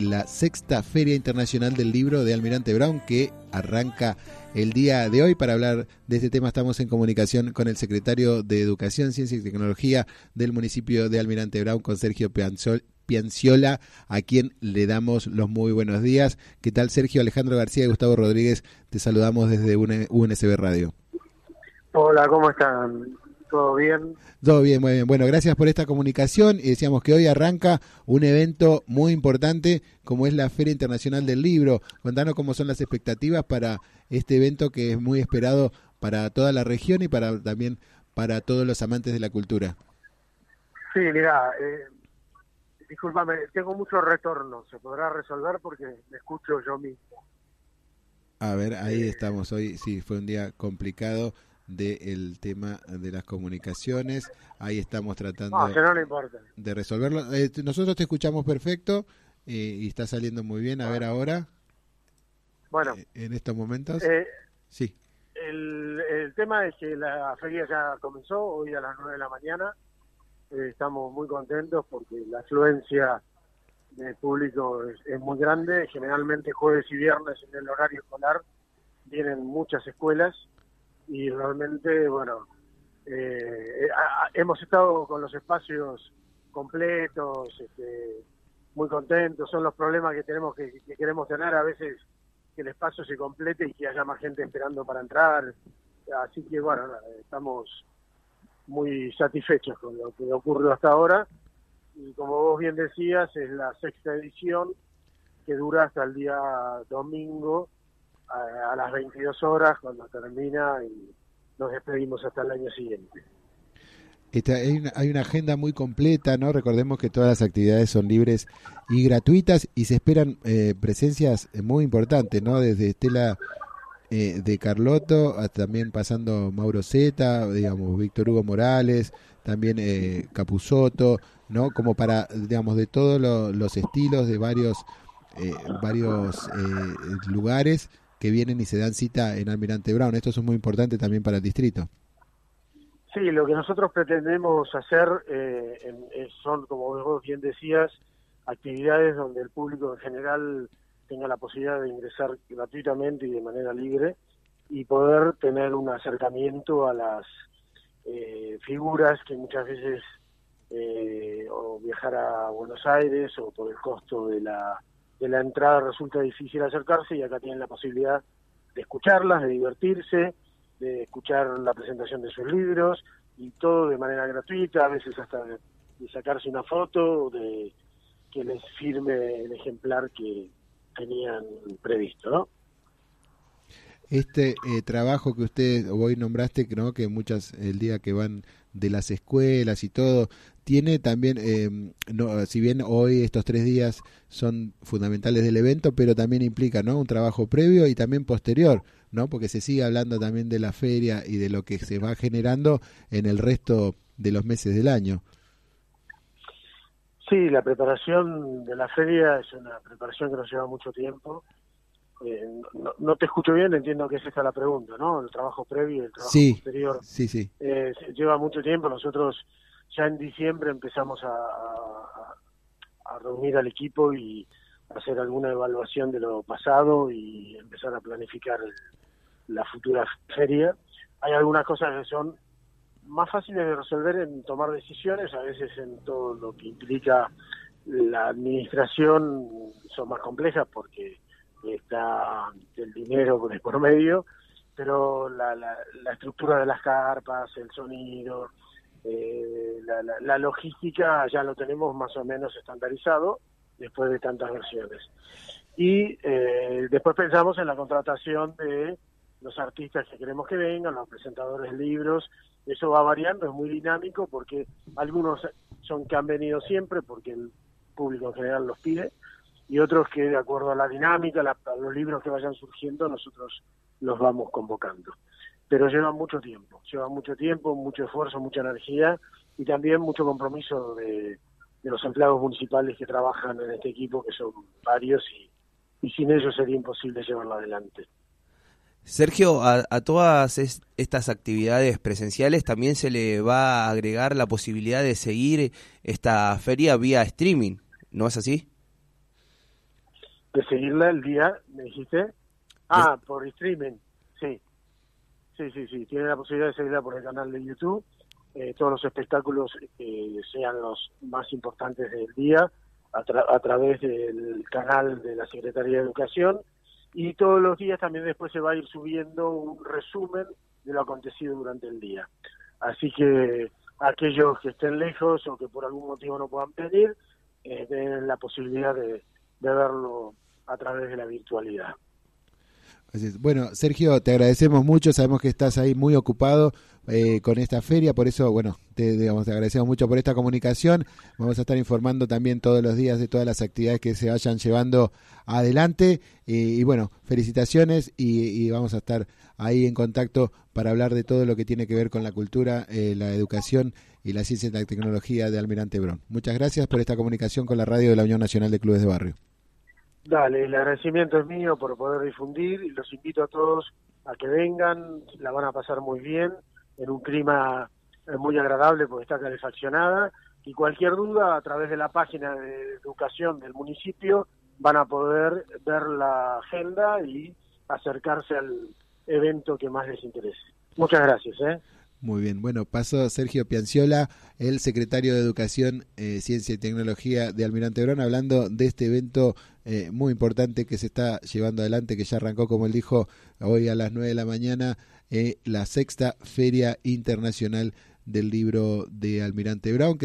la sexta Feria Internacional del Libro de Almirante Brown que arranca el día de hoy. Para hablar de este tema estamos en comunicación con el secretario de Educación, Ciencia y Tecnología del municipio de Almirante Brown, con Sergio Pianciola, a quien le damos los muy buenos días. ¿Qué tal Sergio? Alejandro García y Gustavo Rodríguez, te saludamos desde UNSB Radio. Hola, ¿cómo están? ¿Todo bien? Todo bien, muy bien. Bueno, gracias por esta comunicación. Y decíamos que hoy arranca un evento muy importante como es la Feria Internacional del Libro. Contanos cómo son las expectativas para este evento que es muy esperado para toda la región y para también para todos los amantes de la cultura. Sí, mira, eh, discúlpame, tengo mucho retorno. ¿Se podrá resolver porque me escucho yo mismo? A ver, ahí estamos. Hoy sí, fue un día complicado del tema de las comunicaciones. Ahí estamos tratando de resolverlo. Eh, nosotros te escuchamos perfecto eh, y está saliendo muy bien. A ver ahora. Bueno. Eh, en estos momentos. sí. El, el, tema es que la feria ya comenzó hoy a las 9 de la mañana. estamos muy contentos porque la afluencia del público es, es muy grande. Generalmente jueves y viernes en el horario escolar vienen muchas escuelas y realmente, bueno, eh, hemos estado con los espacios completos, este, muy contentos, son los problemas que tenemos que, queremos tener a veces que el espacio se complete y que haya más gente esperando para entrar, así que bueno, estamos muy satisfechos con lo que ocurrió hasta ahora y como vos bien decías es la sexta edición que dura hasta el día domingo a, las 22 horas cuando termina y nos despedimos hasta el año siguiente. hay, una, hay, una, agenda muy completa, ¿no? Recordemos que todas las actividades son libres y gratuitas y se esperan eh, presencias muy importantes, ¿no? Desde Estela eh, de Carlotto, también pasando Mauro Zeta, digamos, Víctor Hugo Morales, también eh, Capusoto, ¿no? Como para, digamos, de todos los estilos, de varios, eh, varios lugares que vienen y se dan cita en Almirante Brown. Esto es muy importante también para el distrito. Sí, lo que nosotros pretendemos hacer eh, son, como vos bien decías, actividades donde el público en general tenga la posibilidad de ingresar gratuitamente y de manera libre y poder tener un acercamiento a las eh, figuras que muchas veces eh, o viajar a Buenos Aires o por el costo de la de la entrada resulta difícil acercarse y acá tienen la posibilidad de escucharlas, de divertirse, de escuchar la presentación de sus libros y todo de manera gratuita, a veces hasta de, sacarse una foto, de que les firme el ejemplar que tenían previsto, ¿no? Este eh, trabajo que usted hoy nombraste, creo que muchas, el día que van de las escuelas y todo, tiene también, eh, no, si bien hoy estos tres días son fundamentales del evento, pero también implica ¿no? un trabajo previo y también posterior, ¿no? porque se sigue hablando también de la feria y de lo que se va generando en el resto de los meses del año. Sí, la preparación de la feria es una preparación que nos lleva mucho tiempo eh, no, te escucho bien, entiendo que es esta la pregunta, ¿no? El trabajo previo y el trabajo posterior. Sí, sí. Eh, lleva mucho tiempo. Nosotros ya en diciembre empezamos a, a, reunir al equipo y hacer alguna evaluación de lo pasado y empezar a planificar la futura feria. Hay algunas cosas que son más fáciles de resolver en tomar decisiones, a veces en todo lo que implica la administración son más complejas porque está el dinero por medio, pero la, la, estructura de las carpas, el sonido, eh, la, la, logística ya lo tenemos más o menos estandarizado después de tantas versiones. Y eh, después pensamos en la contratación de los artistas que queremos que vengan, los presentadores de libros, eso va variando, es muy dinámico porque algunos son que han venido siempre porque el público en general los pide, y otros que de acuerdo a la dinámica, a los libros que vayan surgiendo, nosotros los vamos convocando. Pero lleva mucho tiempo, lleva mucho tiempo, mucho esfuerzo, mucha energía y también mucho compromiso de, los empleados municipales que trabajan en este equipo, que son varios y, y sin ellos sería imposible llevarlo adelante. Sergio, a, a, todas estas actividades presenciales también se le va a agregar la posibilidad de seguir esta feria vía streaming, ¿no es así? De seguirla el día, me dijiste. Ah, por streaming, sí. Sí, sí, sí. Tiene la posibilidad de seguirla por el canal de YouTube. Eh, todos los espectáculos que sean los más importantes del día a, a, través del canal de la Secretaría de Educación y todos los días también después se va a ir subiendo un resumen de lo acontecido durante el día. Así que aquellos que estén lejos o que por algún motivo no puedan venir, eh, tienen la posibilidad de, de verlo a través de la virtualidad. Bueno, Sergio, te agradecemos mucho, sabemos que estás ahí muy ocupado eh, con esta feria, por eso, bueno, te, digamos, te agradecemos mucho por esta comunicación. Vamos a estar informando también todos los días de todas las actividades que se vayan llevando adelante. y bueno, felicitaciones y, vamos a estar ahí en contacto para hablar de todo lo que tiene que ver con la cultura, eh, la educación y la ciencia y la tecnología de Almirante Brón. Muchas gracias por esta comunicación con la radio de la Unión Nacional de Clubes de Barrio. Dale, el agradecimiento es mío por poder difundir y los invito a todos a que vengan, la van a pasar muy bien, en un clima eh, muy agradable porque está calefaccionada y cualquier duda a través de la página de educación del municipio van a poder ver la agenda y acercarse al evento que más les interese. Muchas gracias. ¿eh? Muy bien, bueno, paso Sergio Pianciola, el secretario de Educación, eh, Ciencia y Tecnología de Almirante Brón, hablando de este evento eh, muy importante que se está llevando adelante, que ya arrancó, como él dijo, hoy a las 9 de la mañana, eh, la sexta Feria Internacional del Libro de Almirante Brown.